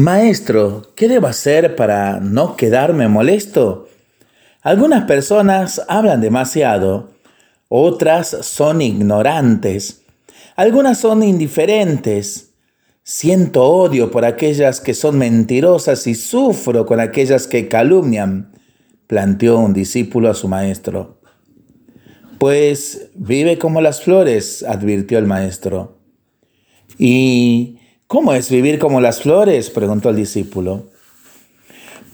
Maestro, ¿qué debo hacer para no quedarme molesto? Algunas personas hablan demasiado, otras son ignorantes, algunas son indiferentes. Siento odio por aquellas que son mentirosas y sufro con aquellas que calumnian, planteó un discípulo a su maestro. Pues vive como las flores, advirtió el maestro. ¿Y ¿Cómo es vivir como las flores? preguntó el discípulo.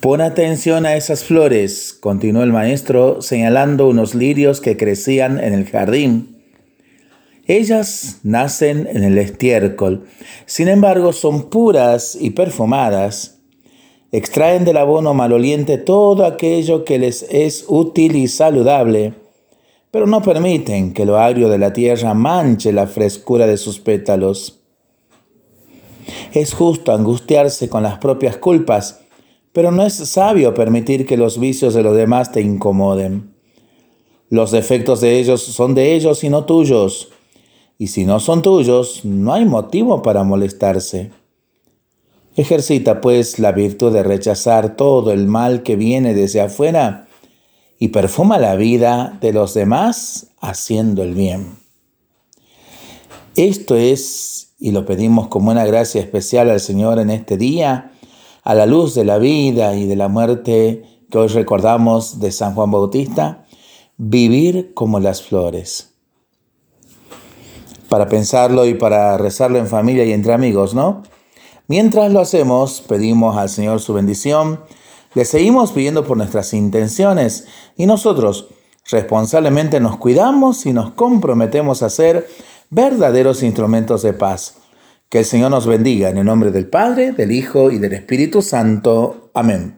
Pon atención a esas flores, continuó el maestro, señalando unos lirios que crecían en el jardín. Ellas nacen en el estiércol, sin embargo son puras y perfumadas. Extraen del abono maloliente todo aquello que les es útil y saludable, pero no permiten que lo agrio de la tierra manche la frescura de sus pétalos. Es justo angustiarse con las propias culpas, pero no es sabio permitir que los vicios de los demás te incomoden. Los defectos de ellos son de ellos y no tuyos. Y si no son tuyos, no hay motivo para molestarse. Ejercita pues la virtud de rechazar todo el mal que viene desde afuera y perfuma la vida de los demás haciendo el bien. Esto es y lo pedimos como una gracia especial al Señor en este día, a la luz de la vida y de la muerte que hoy recordamos de San Juan Bautista, vivir como las flores. Para pensarlo y para rezarlo en familia y entre amigos, ¿no? Mientras lo hacemos, pedimos al Señor su bendición, le seguimos pidiendo por nuestras intenciones y nosotros responsablemente nos cuidamos y nos comprometemos a ser verdaderos instrumentos de paz. Que el Señor nos bendiga en el nombre del Padre, del Hijo y del Espíritu Santo. Amén.